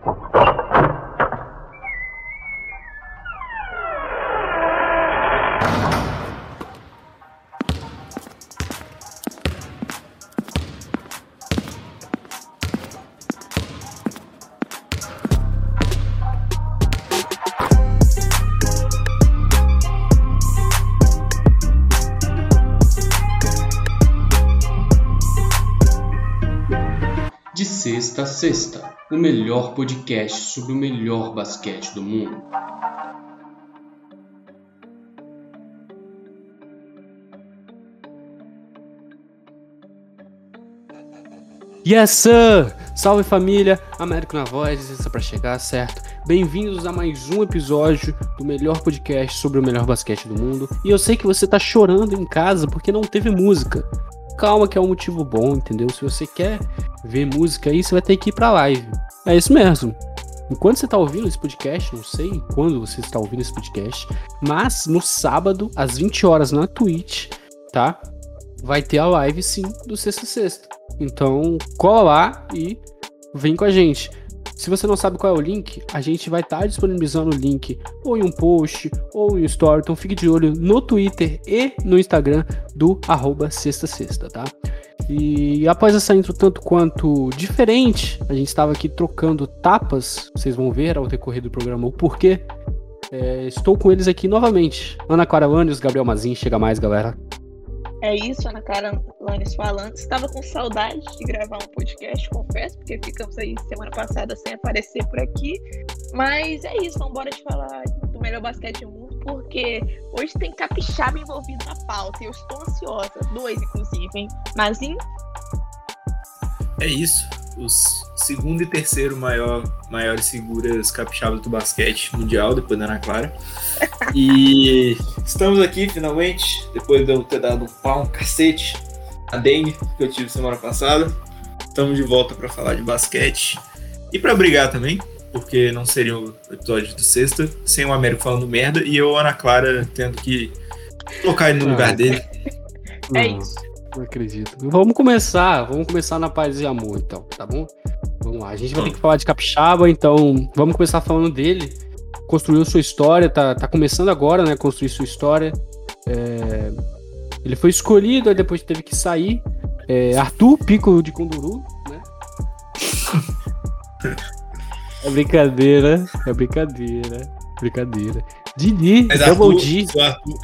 Thank. O melhor podcast sobre o melhor basquete do mundo. Yes, sir! Salve família, Américo na voz, isso é pra chegar, certo? Bem-vindos a mais um episódio do melhor podcast sobre o melhor basquete do mundo. E eu sei que você tá chorando em casa porque não teve música calma que é um motivo bom, entendeu? Se você quer ver música aí, você vai ter que ir pra live. É isso mesmo. Enquanto você está ouvindo esse podcast, não sei quando você está ouvindo esse podcast, mas no sábado, às 20 horas na Twitch, tá? Vai ter a live sim do Sexta Sexta. Então, cola lá e vem com a gente. Se você não sabe qual é o link, a gente vai estar tá disponibilizando o link ou em um post ou em um story. Então fique de olho no Twitter e no Instagram do arroba sexta sexta, tá? E após essa intro tanto quanto diferente, a gente estava aqui trocando tapas. Vocês vão ver ao decorrer do programa o porquê. É, estou com eles aqui novamente. Ana Clara Gabriel Mazin, chega mais, galera. É isso, Ana Cara Lanes falando. Estava com saudade de gravar um podcast, confesso, porque ficamos aí semana passada sem aparecer por aqui. Mas é isso, vamos embora de falar do melhor basquete do mundo, porque hoje tem capixaba envolvido na pauta e eu estou ansiosa. Dois, inclusive, hein? Mas em... É isso. Os segundo e terceiro maior, maiores figuras capixabas do basquete mundial, depois da Ana Clara. E estamos aqui finalmente, depois de eu ter dado um pau, um cacete, a dengue que eu tive semana passada. Estamos de volta para falar de basquete e para brigar também, porque não seria o episódio do sexta sem o Américo falando merda e eu, Ana Clara, tendo que colocar ele no lugar dele. É isso. Não acredito. Vamos começar, vamos começar na paz e amor, então, tá bom? Vamos lá, a gente vai ter que falar de Capixaba, então vamos começar falando dele. Construiu sua história, tá, tá começando agora, né? Construir sua história. É... Ele foi escolhido, aí depois teve que sair. É... Arthur Pico de Conduru, né? é brincadeira, é brincadeira, brincadeira. Didi, Mas Double Arthur, D. O, Arthur,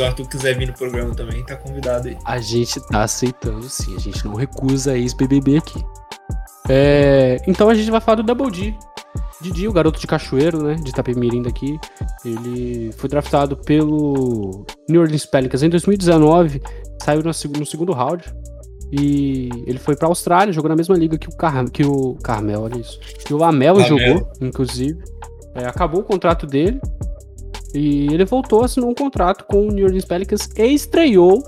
se o Arthur quiser vir no programa também, tá convidado aí. A gente tá aceitando sim, a gente não recusa ex-BBB aqui. É, então a gente vai falar do Double D. Didi, o garoto de Cachoeiro, né, de Itapemirim daqui. Ele foi draftado pelo New Orleans Pelicans em 2019, saiu no, segundo round. E ele foi pra Austrália, jogou na mesma liga que o, Car que o Carmel, olha isso. Que o Lamelo jogou, inclusive. É, acabou o contrato dele. E ele voltou, assinou um contrato com o New Orleans Pelicans e estreou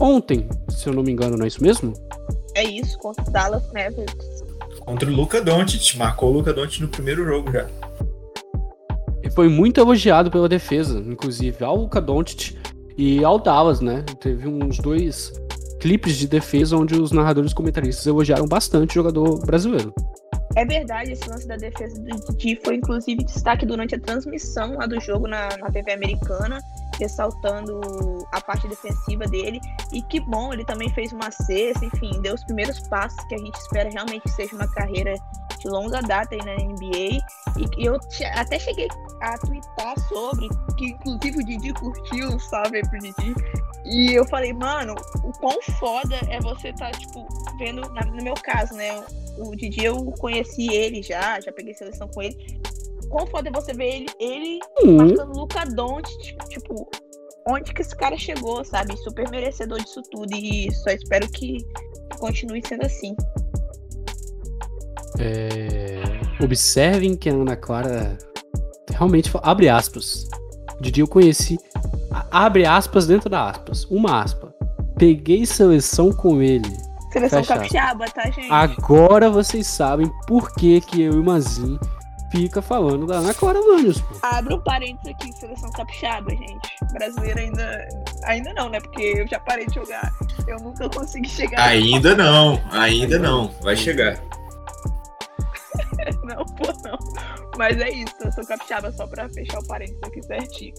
ontem, se eu não me engano, não é isso mesmo? É isso, contra o Dallas Mavericks contra o Luca Doncic. Marcou o Luca Doncic no primeiro jogo já. E foi muito elogiado pela defesa, inclusive ao Luca Doncic e ao Dallas, né? Teve uns dois clipes de defesa onde os narradores comentaristas elogiaram bastante o jogador brasileiro. É verdade, esse lance da defesa do Didi foi inclusive destaque durante a transmissão lá do jogo na, na TV americana ressaltando a parte defensiva dele. E que bom, ele também fez uma cesta, enfim, deu os primeiros passos que a gente espera realmente que seja uma carreira de longa data aí na NBA. E eu até cheguei a twittar sobre, que inclusive o Didi curtiu, um salve aí pro Didi. E eu falei, mano, o quão foda é você tá, tipo, vendo, no meu caso, né? O Didi eu conheci ele já, já peguei seleção com ele quão foda é você ver ele, ele uhum. marcando Luca tipo, onde que esse cara chegou, sabe? Super merecedor disso tudo e só espero que continue sendo assim. É... Observem que a Ana Clara realmente abre aspas. Didi eu conheci abre aspas dentro da aspas, uma aspa. Peguei seleção com ele. Seleção capixaba, tá, gente? Agora vocês sabem por que que eu e Mazin fica falando da Ana Clara pô. Abre um parênteses aqui, seleção capixaba, gente. Brasileira ainda. Ainda não, né? Porque eu já parei de jogar. Eu nunca consegui chegar. Ainda não, ainda não. Vai chegar. não, pô, não. Mas é isso, eu sou capixaba só pra fechar o parênteses aqui certinho.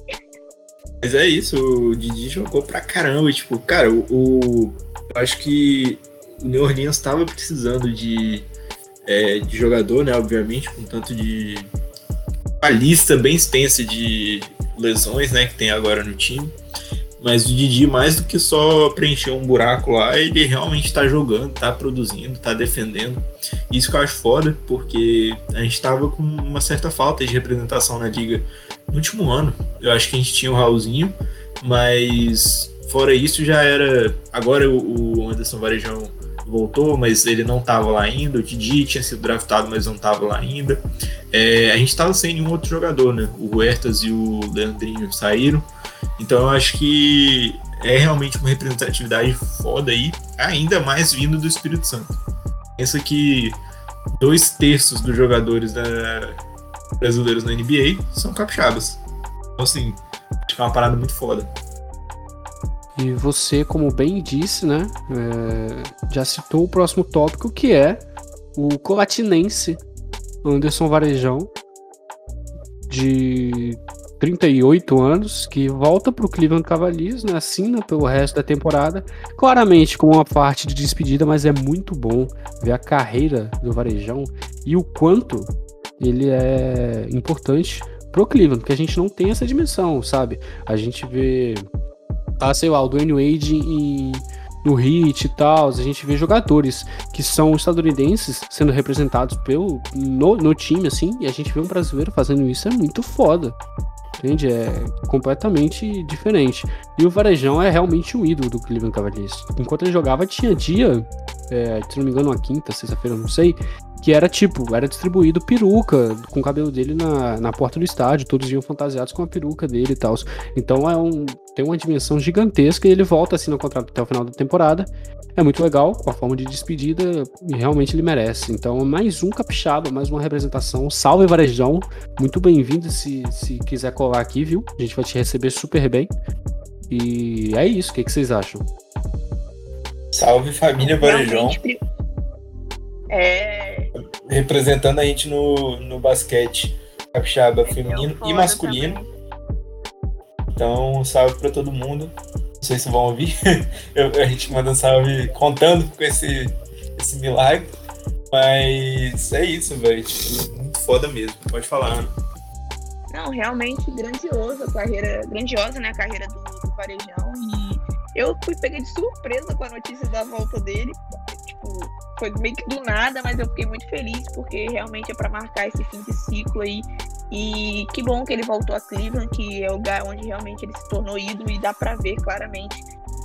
Mas é isso, o Didi jogou pra caramba. Tipo, cara, o, o eu acho que o New Orleans estava precisando de, é, de jogador, né? Obviamente, com tanto de. Uma lista bem extensa de lesões, né? Que tem agora no time. Mas o Didi, mais do que só preencher um buraco lá, ele realmente tá jogando, tá produzindo, tá defendendo. Isso que eu acho foda, porque a gente tava com uma certa falta de representação na liga no último ano. Eu acho que a gente tinha o Raulzinho, mas fora isso já era. Agora o Anderson Varejão voltou, mas ele não estava lá ainda. O Didi tinha sido draftado, mas não estava lá ainda. É, a gente estava sem nenhum outro jogador, né? O Huertas e o Leandrinho saíram. Então eu acho que é realmente uma representatividade foda aí, ainda mais vindo do Espírito Santo. Pensa que dois terços dos jogadores da, brasileiros na NBA são capixabas. Então, assim, acho que é uma parada muito foda. E você, como bem disse, né, é, já citou o próximo tópico, que é o colatinense Anderson Varejão, de 38 anos, que volta para o Cleveland Cavaliers, né, assina pelo resto da temporada, claramente com uma parte de despedida, mas é muito bom ver a carreira do Varejão e o quanto ele é importante pro Cleveland, porque a gente não tem essa dimensão, sabe? A gente vê, tá, sei lá, o Dwayne Wade no Heat e tal, a gente vê jogadores que são estadunidenses sendo representados pelo, no, no time, assim, e a gente vê um brasileiro fazendo isso, é muito foda. Entende? É completamente diferente. E o Varejão é realmente o ídolo do Cleveland Cavaliers. Enquanto ele jogava, tinha dia, é, se não me engano, uma quinta, sexta-feira, não sei, que era tipo, era distribuído peruca com o cabelo dele na, na porta do estádio, todos iam fantasiados com a peruca dele e tal. Então é um, tem uma dimensão gigantesca e ele volta assim no contrato até o final da temporada. É muito legal, com a forma de despedida, e realmente ele merece. Então, mais um capixaba, mais uma representação. Salve Varejão, muito bem-vindo se, se quiser colar aqui, viu? A gente vai te receber super bem. E é isso, o que, que vocês acham? Salve família Varejão. É... Representando a gente no, no basquete capixaba é feminino e masculino. Também. Então, salve para todo mundo. Não sei se vão ouvir. Eu, a gente manda um salve contando com esse, esse milagre. Mas é isso, velho. Tipo, muito foda mesmo. Pode falar, Ana. Não, realmente grandiosa a carreira, grandiosa, né, a carreira do, do Varejão. E eu fui pega de surpresa com a notícia da volta dele. Tipo, foi meio que do nada, mas eu fiquei muito feliz porque realmente é para marcar esse fim de ciclo aí. E que bom que ele voltou a Cleveland, que é o lugar onde realmente ele se tornou ídolo e dá para ver claramente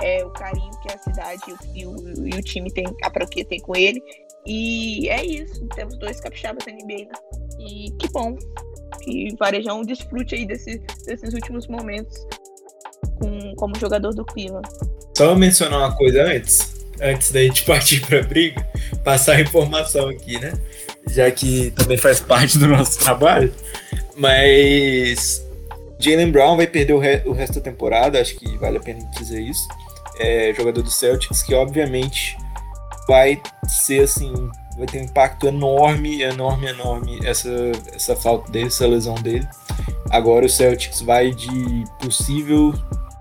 é, o carinho que a cidade e o, e o time tem, a franquia tem com ele. E é isso, temos dois capixabas na NBA, né? E que bom que Varejão desfrute aí desse, desses últimos momentos com, como jogador do Cleveland. Só mencionar uma coisa antes antes da gente partir para briga, passar a informação aqui, né? Já que também faz parte do nosso trabalho. Mas Jalen Brown vai perder o, re o, resto da temporada, acho que vale a pena dizer isso. É jogador do Celtics, que obviamente vai ser assim, vai ter um impacto enorme, enorme, enorme essa, essa falta dele, essa lesão dele. Agora o Celtics vai de possível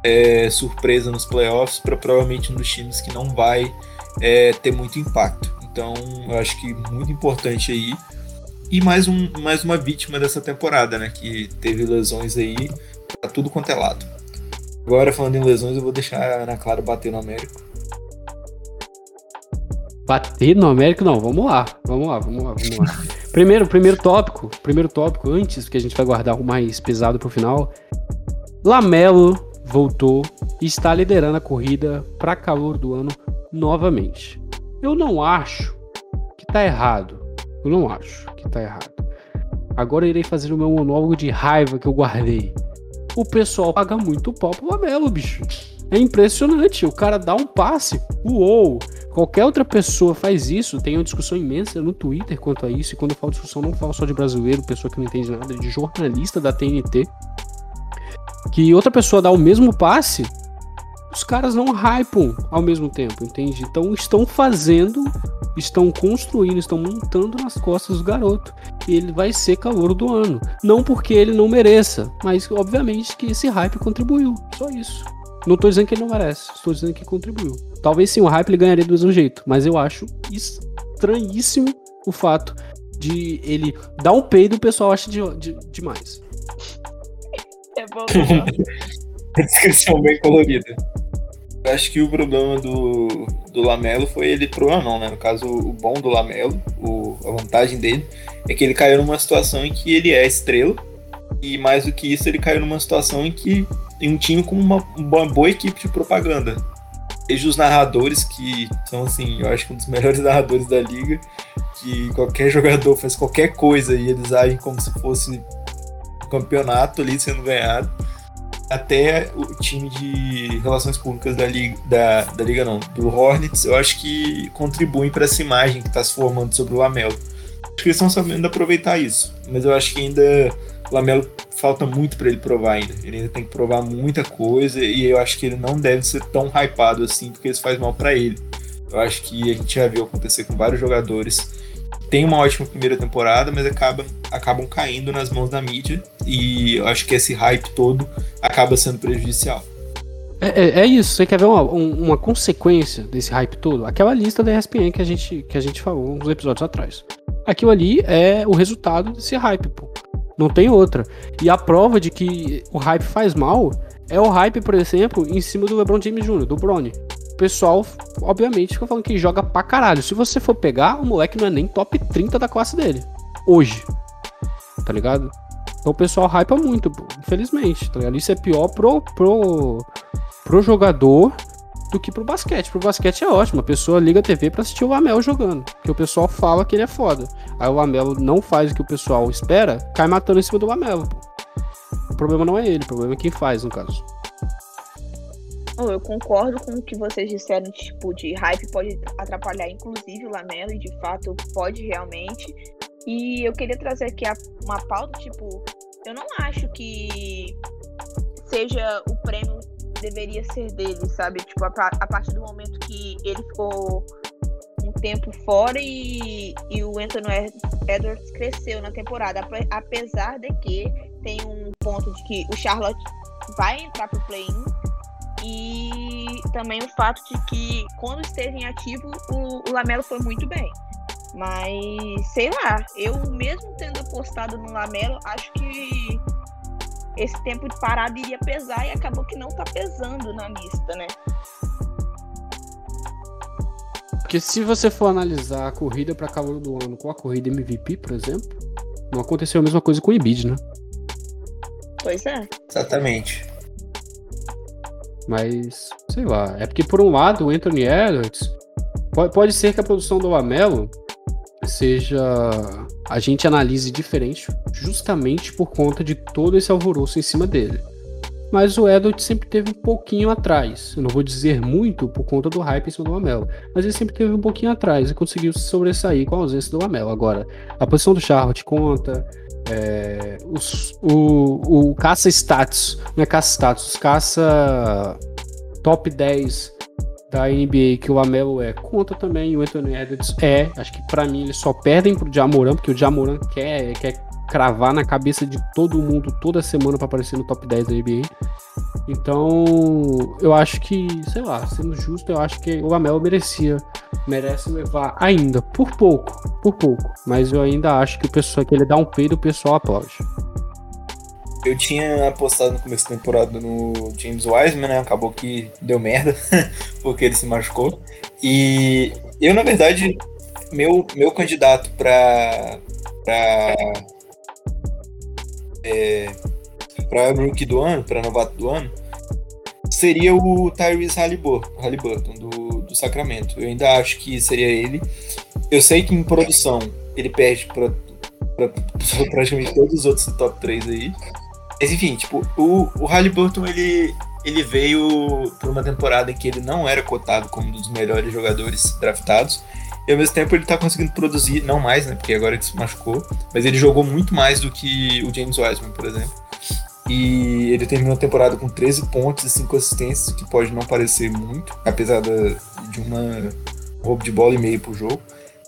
é, surpresa nos playoffs para provavelmente um dos times que não vai é, ter muito impacto. Então, eu acho que muito importante aí. E mais, um, mais uma vítima dessa temporada, né? Que teve lesões aí pra tudo quanto é lado. Agora, falando em lesões, eu vou deixar a Ana Clara bater no Américo. Bater no Américo? Não, vamos lá. Vamos lá, vamos lá, vamos lá. primeiro, primeiro tópico, primeiro tópico, antes, que a gente vai guardar o mais pesado pro final. Lamelo voltou e está liderando a corrida para calor do ano novamente. Eu não acho que tá errado. Eu não acho que tá errado. Agora irei fazer o meu monólogo de raiva que eu guardei. O pessoal paga muito pau pro Lamelo, bicho. É impressionante. O cara dá um passe. Uou! Qualquer outra pessoa faz isso. Tem uma discussão imensa no Twitter quanto a isso. E quando eu falo discussão, não falo só de brasileiro, pessoa que não entende nada, de jornalista da TNT que outra pessoa dá o mesmo passe, os caras não hypam ao mesmo tempo, entende? Então estão fazendo, estão construindo, estão montando nas costas do garoto. ele vai ser calor do ano. Não porque ele não mereça, mas obviamente que esse hype contribuiu. Só isso. Não tô dizendo que ele não merece, estou dizendo que contribuiu. Talvez sim, o hype ele ganharia do mesmo jeito, mas eu acho estranhíssimo o fato de ele dar um peido e o pessoal acha de, de, demais. É bom. Descrição bem colorida. Eu acho que o problema do, do Lamelo foi ele, problema não, né? No caso, o bom do Lamelo, o, a vantagem dele, é que ele caiu numa situação em que ele é estrela, e mais do que isso, ele caiu numa situação em que tem um time com uma, uma boa equipe de propaganda. Veja os narradores que são, assim, eu acho que um dos melhores narradores da liga, que qualquer jogador faz qualquer coisa e eles agem como se fosse campeonato ali sendo ganhado até o time de relações públicas da liga, da, da liga não, do Hornets, eu acho que contribuem para essa imagem que está se formando sobre o Lamelo. Acho que eles estão sabendo aproveitar isso, mas eu acho que ainda o Lamelo falta muito para ele provar ainda. Ele ainda tem que provar muita coisa e eu acho que ele não deve ser tão hypado assim porque isso faz mal para ele. Eu acho que a gente já viu acontecer com vários jogadores tem uma ótima primeira temporada, mas acabam, acabam caindo nas mãos da mídia e eu acho que esse hype todo acaba sendo prejudicial. É, é, é isso, você quer ver uma, uma consequência desse hype todo? Aquela lista da ESPN que a gente, que a gente falou uns episódios atrás. Aquilo ali é o resultado desse hype, pô. Não tem outra. E a prova de que o hype faz mal é o hype, por exemplo, em cima do LeBron James Jr., do Bronny pessoal, obviamente, fica falando que joga pra caralho. Se você for pegar, o moleque não é nem top 30 da classe dele. Hoje. Tá ligado? Então o pessoal hypa muito, infelizmente. Tá ligado? Isso é pior pro, pro, pro jogador do que pro basquete. Pro basquete é ótimo. A pessoa liga a TV pra assistir o Lamelo jogando. Porque o pessoal fala que ele é foda. Aí o Lamelo não faz o que o pessoal espera, cai matando em cima do Lamelo. O problema não é ele, o problema é quem faz, no caso. Eu concordo com o que vocês disseram, tipo, de hype pode atrapalhar, inclusive, o Lamelo, e de fato pode realmente. E eu queria trazer aqui uma pauta, tipo, eu não acho que seja o prêmio deveria ser dele, sabe? Tipo, a, partir do momento que ele ficou um tempo fora e, e o Anthony Edwards cresceu na temporada, apesar de que tem um ponto de que o Charlotte vai entrar pro play-in, e também o fato de que quando esteve em ativo, o, o Lamelo foi muito bem. Mas, sei lá, eu mesmo tendo apostado no Lamelo, acho que esse tempo de parada iria pesar e acabou que não tá pesando na lista, né? Porque se você for analisar a corrida para calor do ano com a corrida MVP, por exemplo, não aconteceu a mesma coisa com o Embiid, né? Pois é. Exatamente. Mas, sei lá. É porque, por um lado, o Anthony Edwards. Pode, pode ser que a produção do Lamelo seja. A gente analise diferente, justamente por conta de todo esse alvoroço em cima dele. Mas o Edwards sempre teve um pouquinho atrás. Eu não vou dizer muito por conta do hype em cima do Lamelo. Mas ele sempre teve um pouquinho atrás e conseguiu se sobressair com a ausência do Lamelo. Agora, a posição do Charlotte conta, é, os, o, o caça status, não é caça status, caça top 10 da NBA que o Amelo é, conta também, o Anthony Edwards é, acho que para mim eles só perdem pro Jamoran, porque o Jamoran quer, quer cravar na cabeça de todo mundo toda semana para aparecer no top 10 da NBA. Então, eu acho que, sei lá, sendo justo, eu acho que o Amel merecia, merece levar ainda, por pouco, por pouco. Mas eu ainda acho que o pessoal que ele dá um peido, o pessoal aplaude. Eu tinha apostado no começo da temporada no James Wiseman, né? Acabou que deu merda, porque ele se machucou. E eu, na verdade, meu, meu candidato para é, para rookie do ano, para novato do ano, seria o Tyrese Halliburton, do, do Sacramento. Eu ainda acho que seria ele. Eu sei que em produção ele perde para praticamente todos os outros do top 3 aí. Mas enfim, tipo, o, o Halliburton ele, ele veio por uma temporada em que ele não era cotado como um dos melhores jogadores draftados. E ao mesmo tempo ele tá conseguindo produzir, não mais, né? Porque agora ele se machucou, mas ele jogou muito mais do que o James Wiseman, por exemplo. E ele terminou a temporada com 13 pontos e 5 assistências, que pode não parecer muito, apesar de uma roubo de bola e meio por jogo.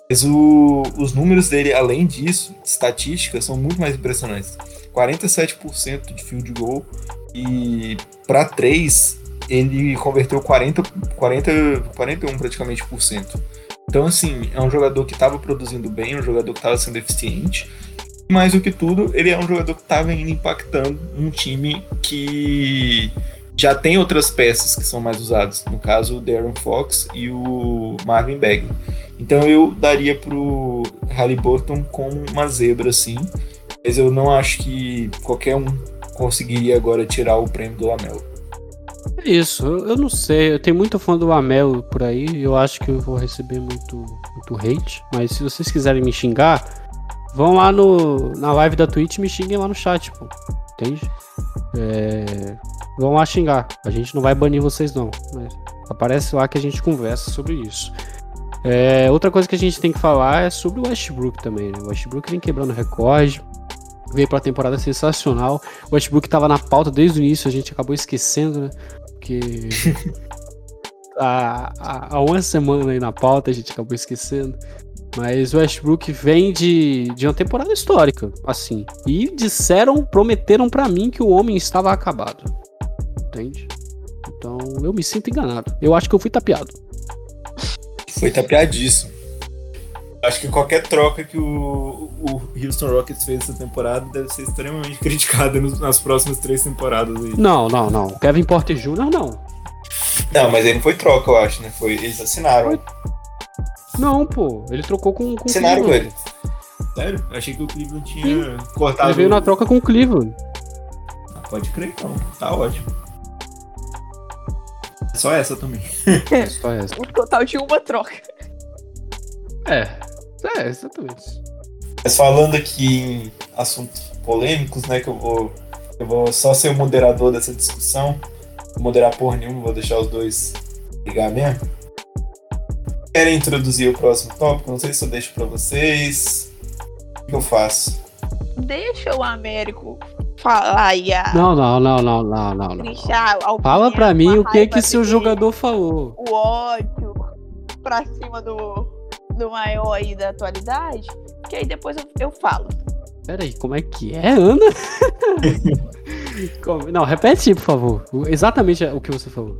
Mas o, os números dele, além disso, estatísticas, são muito mais impressionantes. 47% de field goal e para 3 ele converteu 40, 40, 41 praticamente por cento. Então, assim, é um jogador que estava produzindo bem, um jogador que estava sendo eficiente. Mais do que tudo, ele é um jogador que estava ainda impactando um time que já tem outras peças que são mais usadas. No caso, o Darren Fox e o Marvin Bagley. Então eu daria pro Halliburton com uma zebra, assim. Mas eu não acho que qualquer um conseguiria agora tirar o prêmio do Lamelo. É isso, eu, não sei. Eu tenho muito fã do Lamelo por aí. Eu acho que eu vou receber muito, muito hate. Mas se vocês quiserem me xingar, vão lá no, na live da Twitch e me xinguem lá no chat, pô. Entende? É, vão lá xingar. A gente não vai banir vocês, não. Mas aparece lá que a gente conversa sobre isso. É, outra coisa que a gente tem que falar é sobre o Westbrook também. Né? O Westbrook vem quebrando recorde, veio para a temporada sensacional. O Westbrook estava na pauta desde o início, a gente acabou esquecendo, né? Porque há, há, uma semana aí na pauta a gente acabou esquecendo. Mas o Westbrook vem de, de uma temporada histórica, assim. E disseram, prometeram para mim que o homem estava acabado. Entende? Então eu me sinto enganado. Eu acho que eu fui tapeado. Foi tapeadíssimo. Acho que qualquer troca que o, o Houston Rockets fez essa temporada deve ser extremamente criticada nas próximas três temporadas aí. Não, não, não. Kevin Porter Jr. não. Não, mas ele não foi troca, eu acho, né? Foi, eles assinaram. Foi... Não, pô. Ele trocou com, com Assinaram com ele. Sério? Eu achei que o Cleveland tinha Sim. cortado. Ele veio na troca com o Cleveland. Ah, pode crer, então. Tá ótimo. Só essa também. É, só essa. Um total de uma troca. É, é, exatamente. Mas falando aqui em assuntos polêmicos, né, que eu vou, eu vou só ser o moderador dessa discussão. Vou moderar porra nenhuma, vou deixar os dois ligar mesmo. Querem introduzir o próximo tópico? Não sei se eu deixo pra vocês. O que eu faço? Deixa o Américo falar aí a... Não, não, não, não, não, não. não. Fala pra mim o que que seu jogador falou. O ódio pra cima do, do maior aí da atualidade, que aí depois eu, eu falo. Peraí, como é que é, Ana? Não, repete, por favor. Exatamente o que você falou.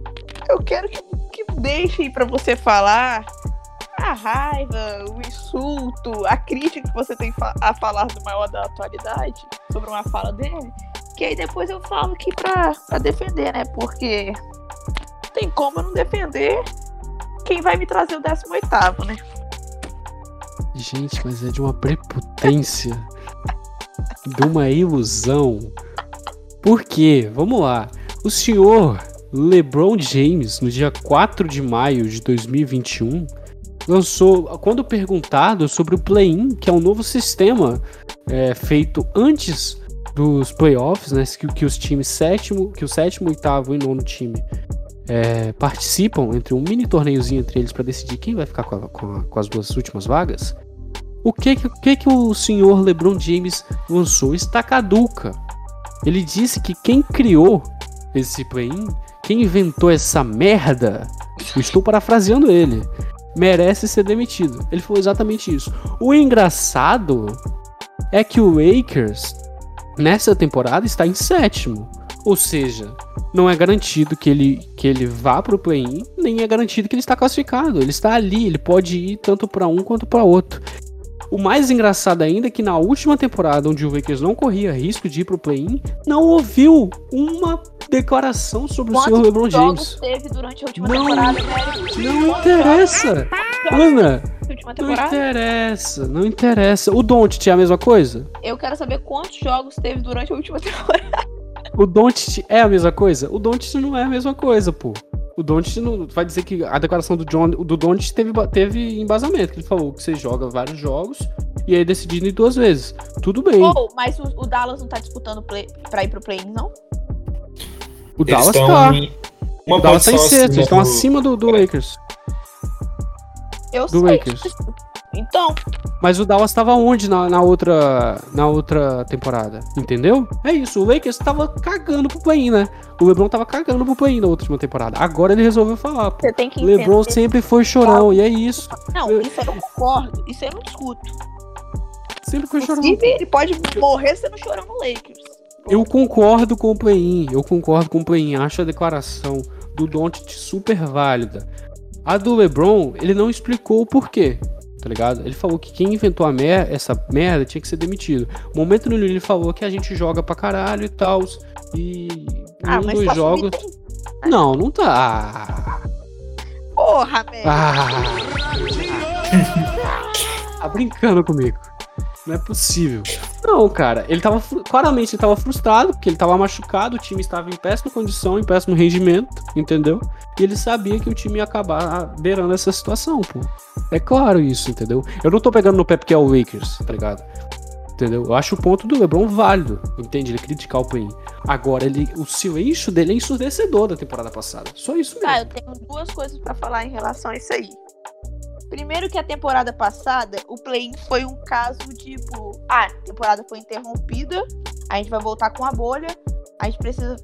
Eu quero que, que deixe para você falar a raiva, o insulto, a crítica que você tem a falar do maior da atualidade sobre uma fala dele. Que aí depois eu falo aqui pra, pra defender, né? Porque tem como eu não defender quem vai me trazer o 18, né? Gente, mas é de uma prepotência, de uma ilusão. Por quê? Vamos lá. O senhor LeBron James, no dia 4 de maio de 2021, lançou, quando perguntado sobre o play-in, que é um novo sistema é, feito antes dos playoffs, né, que, que os times sétimo, que o sétimo, oitavo e nono time é, participam entre um mini torneiozinho entre eles para decidir quem vai ficar com, a, com, a, com, as duas últimas vagas. O que que, que que o senhor LeBron James lançou? Está caduca. Ele disse que quem criou esse play-in, quem inventou essa merda, estou parafraseando ele, merece ser demitido. Ele falou exatamente isso. O engraçado é que o Lakers nessa temporada está em sétimo. Ou seja, não é garantido que ele, que ele vá para o play-in, nem é garantido que ele está classificado. Ele está ali, ele pode ir tanto para um quanto para outro. O mais engraçado ainda é que na última temporada, onde o Lakers não corria risco de ir pro play-in, não ouviu uma declaração sobre Quantos o senhor LeBron James. teve durante a última não, temporada, Não interessa. Ana, não interessa, não interessa. O Don't é a mesma coisa? Eu quero saber quantos jogos teve durante a última temporada. O Don't é a mesma coisa? O Don't não é a mesma coisa, pô. O Don't não vai dizer que a declaração do John, do Don't teve, teve embasamento, que ele falou que você joga vários jogos e aí decidindo em duas vezes. Tudo bem. Oh, mas o, o, Dallas não tá disputando play, pra ir pro play-in, não? O Dallas tá. o Dallas tá em sexto, eles estão acima do, do Lakers. Eu do sei. Lakers. Então, Mas o Dallas tava onde na, na outra na outra temporada? Entendeu? É isso. O Lakers tava cagando pro play né? O LeBron tava cagando pro play na última temporada. Agora ele resolveu falar. Pô. Você tem que LeBron entender. sempre foi chorão, e é isso. Não, Eu- isso eu não concordo. Isso eu não discuto. Sempre foi chorão. Ele pode morrer sendo chorão no Lakers. Eu concordo com o play-in, eu concordo com o play-in, acho a declaração do Doncic super válida. A do LeBron, ele não explicou o porquê, tá ligado? Ele falou que quem inventou a mer essa merda tinha que ser demitido. O momento no ele falou que a gente joga pra caralho e tal, e Ah, um dos tá jogos... subindo. Não, não tá. Porra, velho. Ah, tá brincando comigo. Não é possível. Não, cara, ele tava claramente ele tava frustrado porque ele tava machucado, o time estava em péssima condição, em péssimo rendimento, entendeu? E ele sabia que o time ia acabar beirando essa situação, pô. É claro isso, entendeu? Eu não tô pegando no pé porque é o Lakers, tá ligado? Entendeu? Eu acho o ponto do LeBron válido, entende? Ele criticar o play Agora, ele, o silêncio dele é ensurdecedor da temporada passada. Só isso mesmo. Tá, eu tenho duas coisas pra falar em relação a isso aí. Primeiro que a temporada passada, o play-in foi um caso tipo, ah, a temporada foi interrompida, a gente vai voltar com a bolha, a gente precisa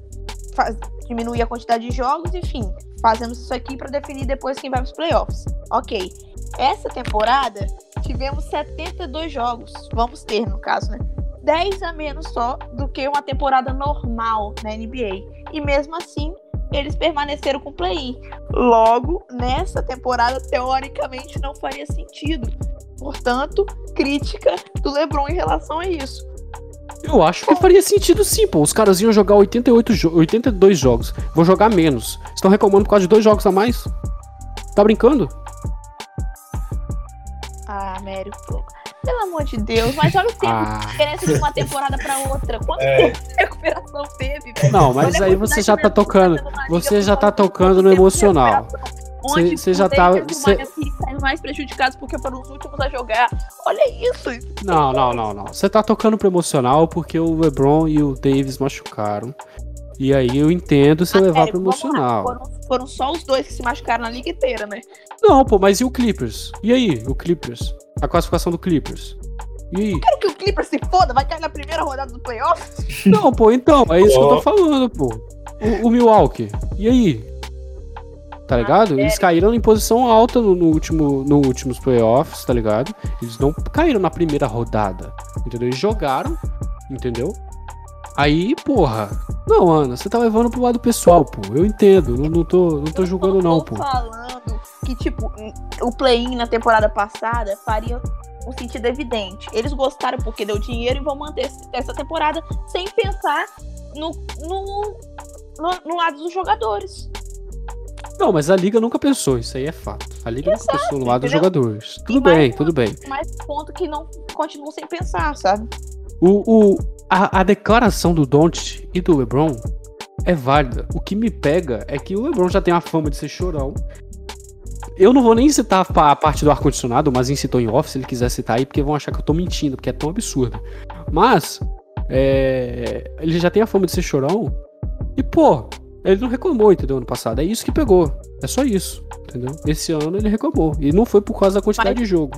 faz- diminuir a quantidade de jogos, enfim, fazemos isso aqui pra definir depois quem vai pros playoffs. Ok. Essa temporada tivemos 72 jogos, vamos ter no caso, né? 10 a menos só do que uma temporada normal na NBA. E mesmo assim, eles permaneceram com o play-in. Logo, nessa temporada, teoricamente, não faria sentido. Portanto, crítica do LeBron em relação a isso. Eu acho que faria sentido sim, pô. Os caras iam jogar 88 jo 82 jogos. Vou jogar menos. Estão reclamando por causa de dois jogos a mais? Tá brincando? Ah, Américo, pô. Pelo amor de Deus, mas olha o tempo Ah. de diferença de uma temporada pra outra. Quanto É. tempo de recuperação teve, velho? Não, mas Olha aí você já tá tocando. Você já tá tocando no emocional. Onde Você já o cê- mais prejudicados porque foram os últimos a jogar. Olha isso. isso Não, não, não, não. Você tá tocando pro emocional porque o LeBron e o Davis machucaram. E aí eu entendo você Ah, levar sério, pro emocional. Foram, foram só os dois que se machucaram na liga inteira, né? Não, pô, mas e o Clippers? E aí, o Clippers? A classificação do Clippers? E aí? Quero que o Clippers se foda, vai cair na primeira rodada do playoff. Não, pô, então, é isso que eu tô falando, pô. O, o Milwaukee, e aí? Tá ligado? Eles sério? caíram em posição alta no, no último, no últimos playoffs, tá ligado? Eles não caíram na primeira rodada, entendeu? Eles jogaram, entendeu? Aí, porra. Não, Ana, você tá levando pro lado pessoal, pô. Eu entendo, não, não tô, não tô julgando não, tô pô. falando que, tipo, o play-in na temporada passada faria um sentido evidente. Eles gostaram porque deu dinheiro e vão manter essa temporada sem pensar no, no, no, no lado dos jogadores. Não, mas a liga nunca pensou, isso aí é fato. A liga nunca pensou no lado dos jogadores. Tudo mais bem, tudo bem. Mas ponto que não continuam sem pensar, sabe? O, o, a, a declaração do Don't e do LeBron é válida. O que me pega é que o LeBron já tem a fama de ser chorão. Eu não vou nem citar a pa- a parte do ar-condicionado, mas citou em off, se ele quiser citar aí, porque vão achar que eu tô mentindo, porque é tão absurdo. Mas, é, ele já tem a fama de ser chorão. E, pô, ele não reclamou, entendeu? Ano passado. É isso que pegou. É só isso, entendeu? Esse ano ele reclamou. E não foi por causa da quantidade Mas- de jogo.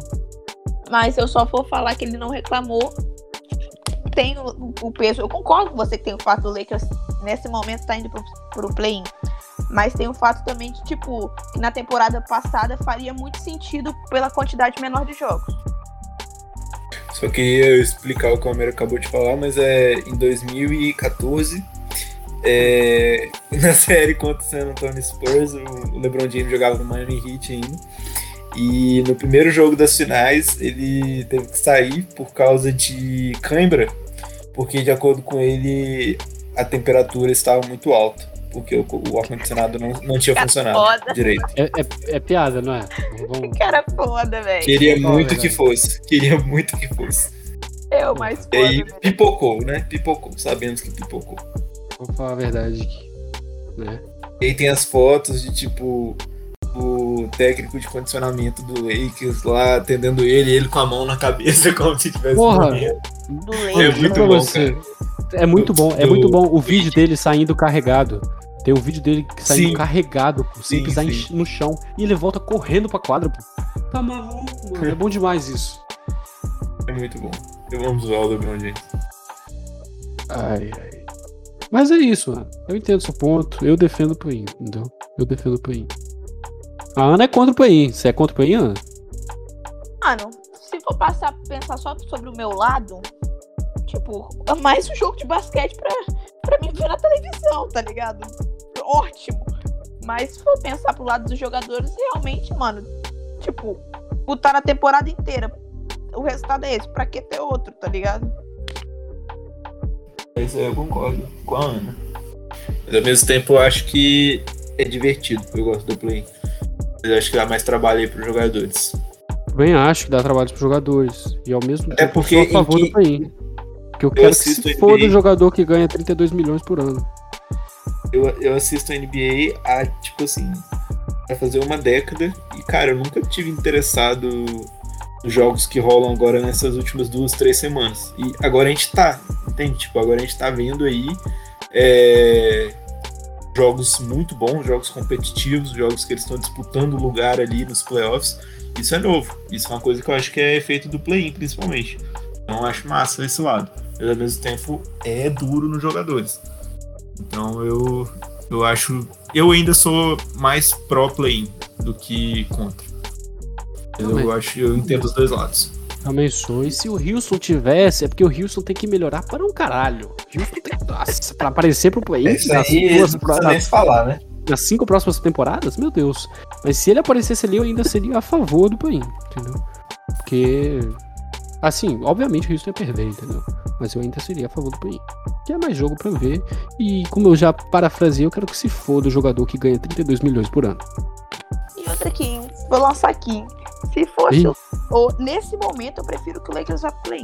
Mas eu só vou falar que ele não reclamou. Tem o, o peso. Eu concordo com você que tem o fato do Lakers nesse momento tá indo pro, pro play-in. Mas tem o fato também de, tipo, que na temporada passada faria muito sentido pela quantidade menor de jogos. Só queria explicar o que o Homero acabou de falar, mas é em 2014, é, na série contra o San Antonio Spurs, o LeBron James jogava no Miami Heat ainda. E no primeiro jogo das finais, ele teve que sair por causa de cãibra, porque de acordo com ele, a temperatura estava muito alta, porque o, o ar-condicionado não, não tinha Cara, funcionado foda. direito. É, é- é piada, não é? Vamos- Cara foda, velho. Queria a muito que verdade. fosse, queria muito que fosse. Eu mais E foda. aí velho. pipocou, né? Pipocou, sabemos que pipocou. Vou falar a verdade aqui. Né? E aí tem as fotos de tipo o técnico de condicionamento do Lakers lá atendendo ele, ele com a mão na cabeça, como se tivesse Porra. morrendo. Do É Lakers. muito pra bom, você. É muito bom, é Do- muito bom o vídeo dele saindo carregado. Tem um vídeo dele saindo Sim. carregado, pô, sem Sim, pisar sim. no chão. E ele volta correndo pra quadra, pô. Tá maluco, mano. É bom demais isso. É muito bom. Eu amo zoar o LeBron James. Ai, ai. Mas é isso, mano. Eu entendo seu ponto. Eu defendo o play entendeu? Eu defendo o play A Ana é contra o play Você é contra o play Ana? Mano, se for passar a pensar só sobre o meu lado, tipo, é mais um jogo de basquete pra, pra mim ver na televisão, tá ligado? Ótimo. Mas se for pensar pro lado dos jogadores, realmente, mano, tipo, botar a temporada inteira. O resultado é esse, pra que ter outro, tá ligado? Isso aí eu concordo com a Ana. Mas ao mesmo tempo eu acho que é divertido, eu gosto do play. Mas eu acho que dá mais trabalho aí pros jogadores. Também acho que dá trabalho pros jogadores. E ao mesmo Até tempo porque eu sou a favor em do play Porque eu, eu quero que se foda o jogador que ganha 32 milhões por ano. Eu, eu assisto a NBA há, tipo assim, vai fazer uma década. E, cara, eu nunca tive interessado nos jogos que rolam agora nessas últimas duas, três semanas. E agora a gente tá, entende? Tipo, agora a gente tá vendo aí é, jogos muito bons, jogos competitivos, jogos que eles estão disputando lugar ali nos playoffs. Isso é novo. Isso é uma coisa que eu acho que é efeito do play-in, principalmente. Então eu acho massa esse lado. Mas ao mesmo tempo é duro nos jogadores. Então eu, eu acho. Eu ainda sou mais pró play-in do que contra. Eu Também. acho eu entendo os dois lados. Também sou. E se o Wilson tivesse, é porque o Wilson tem que melhorar para um caralho. O Wilson tem. Nossa, pra aparecer pro play-in É Isso nas, aí duas precisa nem se falar, né? nas cinco próximas temporadas, meu Deus. Mas se ele aparecesse ali, eu ainda seria a favor do play-in, entendeu? Porque. Assim, obviamente o Houston ia perder, entendeu? Mas eu ainda seria a favor do play-in. Que é mais jogo pra ver. E como eu já parafraseei, eu quero que se foda o jogador que ganha 32 milhões por ano. E outra aqui, vou lançar aqui. Se fosse Ih. o, o- nesse momento, eu prefiro que o Lakers vá pro play.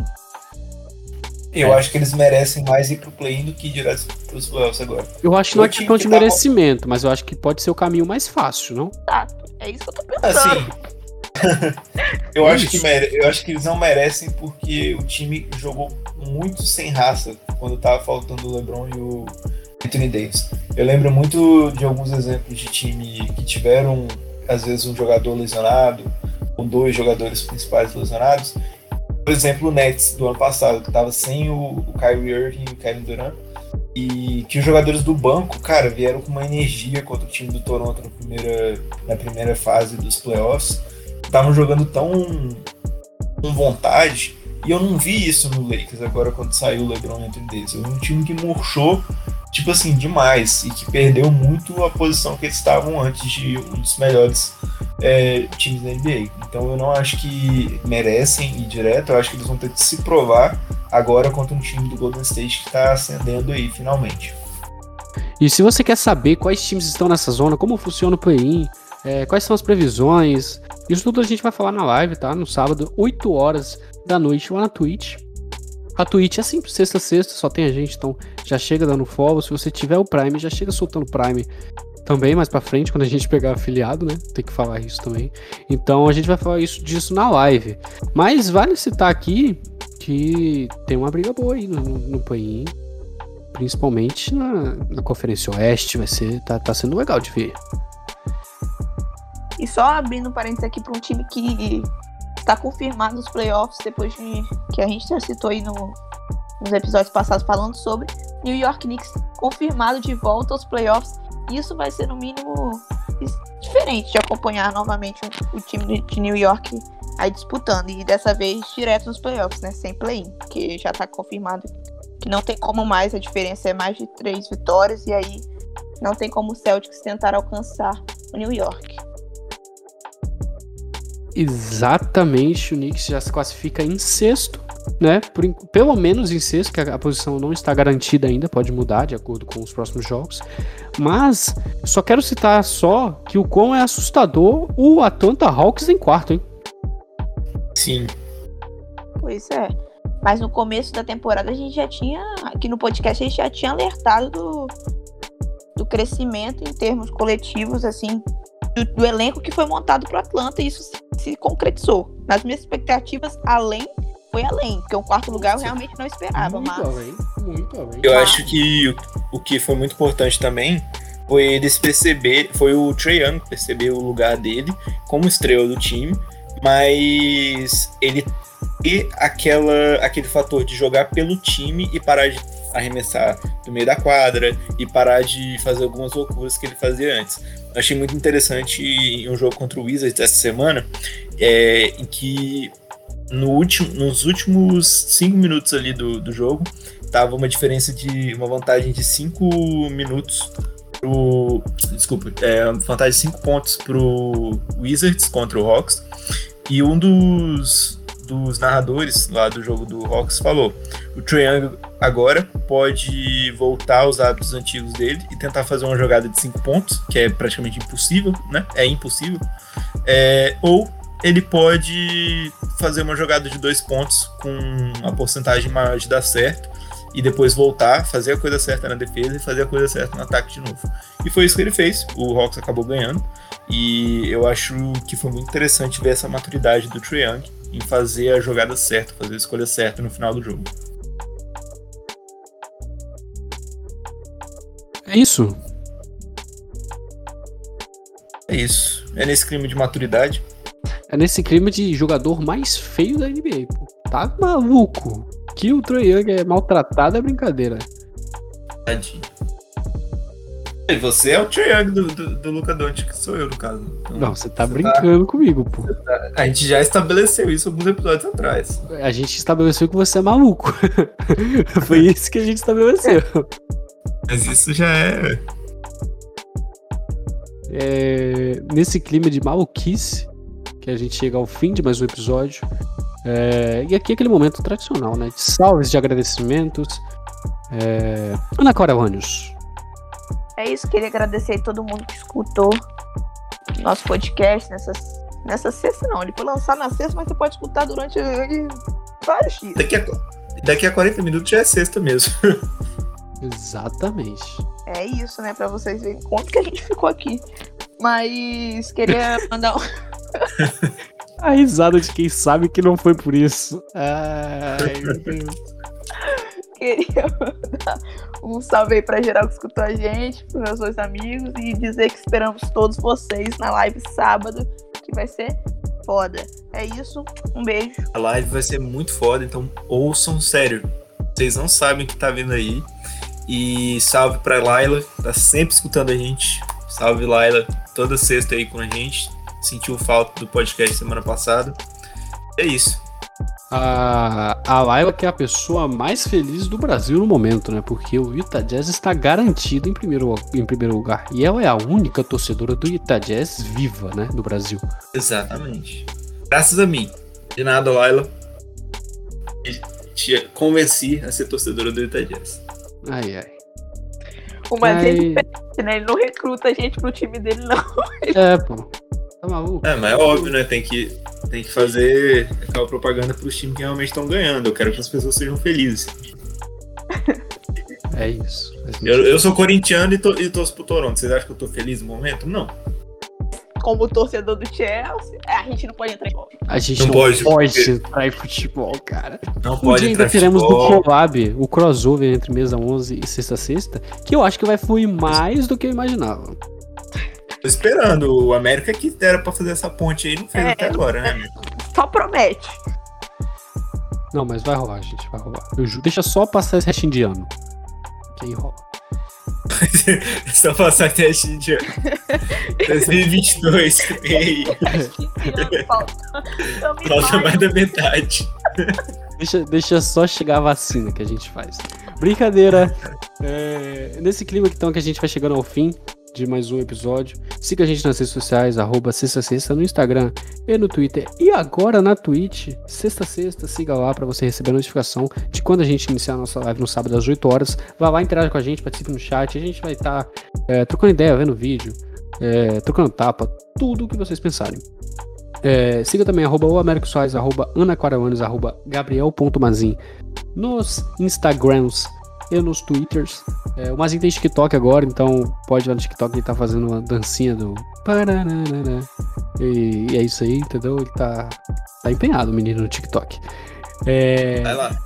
Eu É. acho que eles merecem mais ir pro play-in do que ir direto pros playoffs agora. Eu acho que não é questão que de tá merecimento, mas eu acho que pode ser o caminho mais fácil, não? Tá, é isso que eu tô pensando. Assim, eu acho que mere- eu acho que eles não merecem porque o time jogou muito sem raça quando tava faltando o LeBron e o Anthony Davis. Eu lembro muito de alguns exemplos de time que tiveram às vezes um jogador lesionado ou dois jogadores principais lesionados. Por exemplo, o Nets do ano passado que tava sem o, o Kyrie Irving e o Kevin Durant. E que os jogadores do banco, cara, vieram com uma energia contra o time do Toronto na primeira, na primeira fase dos playoffs estavam jogando tão com vontade e eu não vi isso no Lakers agora quando saiu o LeBron e. Eu vi um time que murchou tipo assim demais e que perdeu muito a posição que eles estavam antes de um dos melhores é, times da NBA. Então eu não acho que merecem ir direto. Eu acho que eles vão ter que se provar agora contra um time do Golden State que está ascendendo aí finalmente. E se você quer saber quais times estão nessa zona, como funciona o play-in, é, quais são as previsões, isso tudo a gente vai falar na live, tá? No sábado, 8 horas da noite lá na Twitch. A Twitch é sempre sexta sexta, só tem a gente, então já chega dando follow. Se você tiver o Prime, já chega soltando Prime também mais pra frente, quando a gente pegar afiliado, né? Tem que falar isso também. Então a gente vai falar isso disso na live. Mas vale citar aqui que tem uma briga boa aí no, no, play-in. Principalmente na, na Conferência Oeste, vai ser. Tá, tá sendo legal de ver. E só abrindo parênteses aqui para um time que está confirmado nos playoffs, depois de que a gente já citou aí no- nos episódios passados falando sobre. New York Knicks confirmado de volta aos playoffs. Isso vai ser, no mínimo, diferente de acompanhar novamente o, o time de- New York aí disputando. E dessa vez direto nos playoffs, né? Sem play-in, porque já está confirmado que não tem como mais, a diferença é mais de três vitórias, e aí não tem como o Celtics tentar alcançar o New York. Exatamente, o Knicks já se classifica em sexto, né? Por pelo menos em sexto, que a, a posição não está garantida ainda, pode mudar de acordo com os próximos jogos. Mas só quero citar só que o quão é assustador o Atlanta Hawks em quarto, hein? Sim. Pois é. Mas no começo da temporada a gente já tinha. Aqui no podcast a gente já tinha alertado do, do crescimento em termos coletivos, assim, do, do elenco que foi montado pro Atlanta e isso se, concretizou. Nas minhas expectativas, além, foi além, porque o quarto lugar eu realmente não esperava, mas. além, muito além. Eu acho que o, o que foi muito importante também foi eles perceber, foi o Trae Young perceber o lugar dele como estrela do time, mas ele e aquela, aquele fator de jogar pelo time e parar de arremessar do meio da quadra e parar de fazer algumas loucuras que ele fazia antes. Achei muito interessante em um jogo contra o Wizards essa semana, é, em que no último, nos últimos cinco minutos ali do, do jogo, tava uma diferença de uma vantagem de cinco minutos pro. Desculpa, é, vantagem de cinco pontos pro Wizards contra o Hawks. E um dos, dos narradores lá do jogo do Hawks falou: o Triangle agora pode voltar aos hábitos antigos dele e tentar fazer uma jogada de cinco pontos, que é praticamente impossível, né? É impossível. É, ou ele pode fazer uma jogada de dois pontos com uma porcentagem maior de dar certo e depois voltar, fazer a coisa certa na defesa e fazer a coisa certa no ataque de novo. E foi isso que ele fez. O Hawks acabou ganhando. E eu acho que foi muito interessante ver essa maturidade do Young em fazer a jogada certa, fazer a escolha certa no final do jogo. É isso. É isso. É nesse clima de maturidade. É nesse clima de jogador mais feio da NBA. Pô. Tá maluco. Que o Trae Young é maltratado é brincadeira. Tadinho. E você é o Trae do, do, do Luca Doncic, que sou eu, no caso. Então, não, você tá você brincando tá... comigo, pô. Tá... A gente já estabeleceu isso alguns episódios atrás. A gente estabeleceu que você é maluco. Foi isso que a gente estabeleceu. Mas isso já é... é... Nesse clima de maluquice, que a gente chega ao fim de mais um episódio. É... E aqui é aquele momento tradicional, né? De salves, de agradecimentos. É... Ana Cora Vânios. É isso, queria agradecer a todo mundo que escutou nosso podcast nessa, nessa sexta, não. Ele foi lançado na sexta, mas você pode escutar durante vários dias. Daqui a, daqui a 40 minutos já é sexta mesmo. Exatamente. É isso, né? Pra vocês verem quanto que a gente ficou aqui. Mas queria mandar um. a risada de quem sabe que não foi por isso. Ai, meu Deus. queria mandar um salve aí pra geral que escutou a gente, pros meus dois amigos, e dizer que esperamos todos vocês na live sábado, que vai ser foda. É isso, um beijo. A live vai ser muito foda, então ouçam sério. Vocês não sabem o que tá vindo aí. E salve pra Laila, tá sempre escutando a gente. Salve Laila, toda sexta aí com a gente. Sentiu falta do podcast semana passada. É isso a, a Laila que é a pessoa mais feliz do Brasil no momento, né? Porque o Utah Jazz está garantido em primeiro, em primeiro lugar. E ela é a única torcedora do Utah Jazz viva, né? Do Brasil. Exatamente. Graças a mim. De nada, Laila. Te convenci a ser torcedora do Utah Jazz. Ai, ai. O Mas é diferente, né? Ele não recruta a gente pro time dele, não. É, pô. Tá maluco? É, mas é óbvio, né? Tem que, tem que fazer aquela propaganda pros times que realmente estão ganhando. Eu quero que as pessoas sejam felizes. É isso. Eu, eu sou corintiano e, to, e torço pro Toronto. Vocês acham que eu tô feliz no momento? Não. Como torcedor do Chelsea, a gente não pode entrar em futebol. A gente não, não pode, pode entrar em futebol, cara. Não um pode dia ainda teremos no collab o crossover entre mesa 11 e sexta-sexta, que eu acho que vai fluir mais do que eu imaginava. Tô esperando. O América que era pra fazer essa ponte aí, não fez é, até agora, né? Só promete. Não, mas vai rolar, gente. Vai rolar. Eu juro. Deixa só passar esse restinho de ano. Que aí rola. só passar esse restinho de ano. 2022. Ei. falta. falta mais da metade. Deixa, deixa só chegar a vacina que a gente faz. Brincadeira. É, nesse clima então que a gente vai chegando ao fim de mais um episódio. Siga a gente nas redes sociais, arroba sexta sexta no Instagram e no Twitter. E agora na Twitch, sexta sexta, siga lá para você receber a notificação de quando a gente iniciar a nossa live no sábado às 8 horas. Vá lá, interage com a gente, participe no chat. A gente vai estar tá, é, trocando ideia, vendo vídeo, é, trocando tapa, tudo o que vocês pensarem. É, siga também arroba o Américo Soares, arroba Ana arroba Gabriel.mazin nos Instagrams e nos Twitters. É, o Mazinho tem TikTok agora, então pode ir lá no TikTok ele tá fazendo uma dancinha do. E, e é isso aí, entendeu? Ele tá, tá empenhado, o menino, no TikTok. É... Vai lá.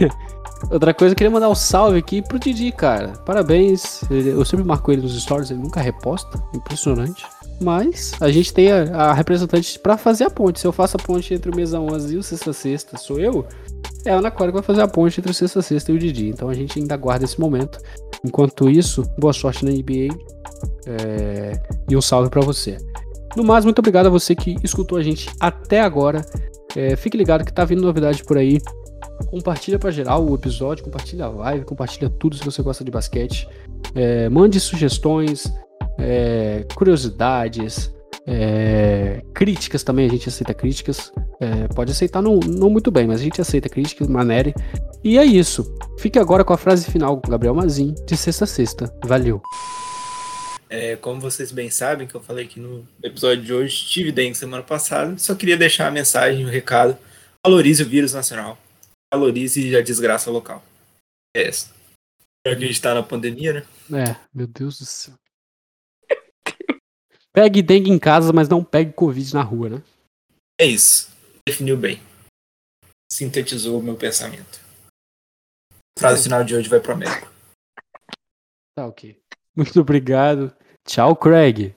Outra coisa, eu queria mandar um salve aqui pro Didi, cara. Parabéns. Eu sempre marco ele nos stories, ele nunca reposta. Impressionante. Mas a gente tem a, a representante para fazer a ponte. Se eu faço a ponte entre o Mesa 11 e o Sexta Sexta, sou eu. É a Ana Clara que vai fazer a ponte entre Sexta Sexta e o Didi. Então a gente ainda aguarda esse momento. Enquanto isso, boa sorte na NBA. É... E um salve para você. No mais, muito obrigado a você que escutou a gente até agora. É, fique ligado que tá vindo novidade por aí. Compartilha para geral o episódio, compartilha a live, compartilha tudo se você gosta de basquete. É, mande sugestões, é, curiosidades, é, críticas também, a gente aceita críticas. É, pode aceitar não, não muito bem, mas a gente aceita críticas, manere. E é isso. Fique agora com a frase final, Gabriel Mazin, de sexta a sexta. Valeu! É, como vocês bem sabem, que eu falei aqui no episódio de hoje, tive dengue semana passada, só queria deixar a mensagem, o um recado. Valorize o vírus nacional. Valorize a desgraça local. É essa. Já que a gente tá na pandemia, né? É, meu Deus do céu. Pegue dengue em casa, mas não pegue Covid na rua, né? É isso. Definiu bem. Sintetizou o meu pensamento. Frase final de hoje vai pro médico. Tá ok. Muito obrigado. Tchau, Craig.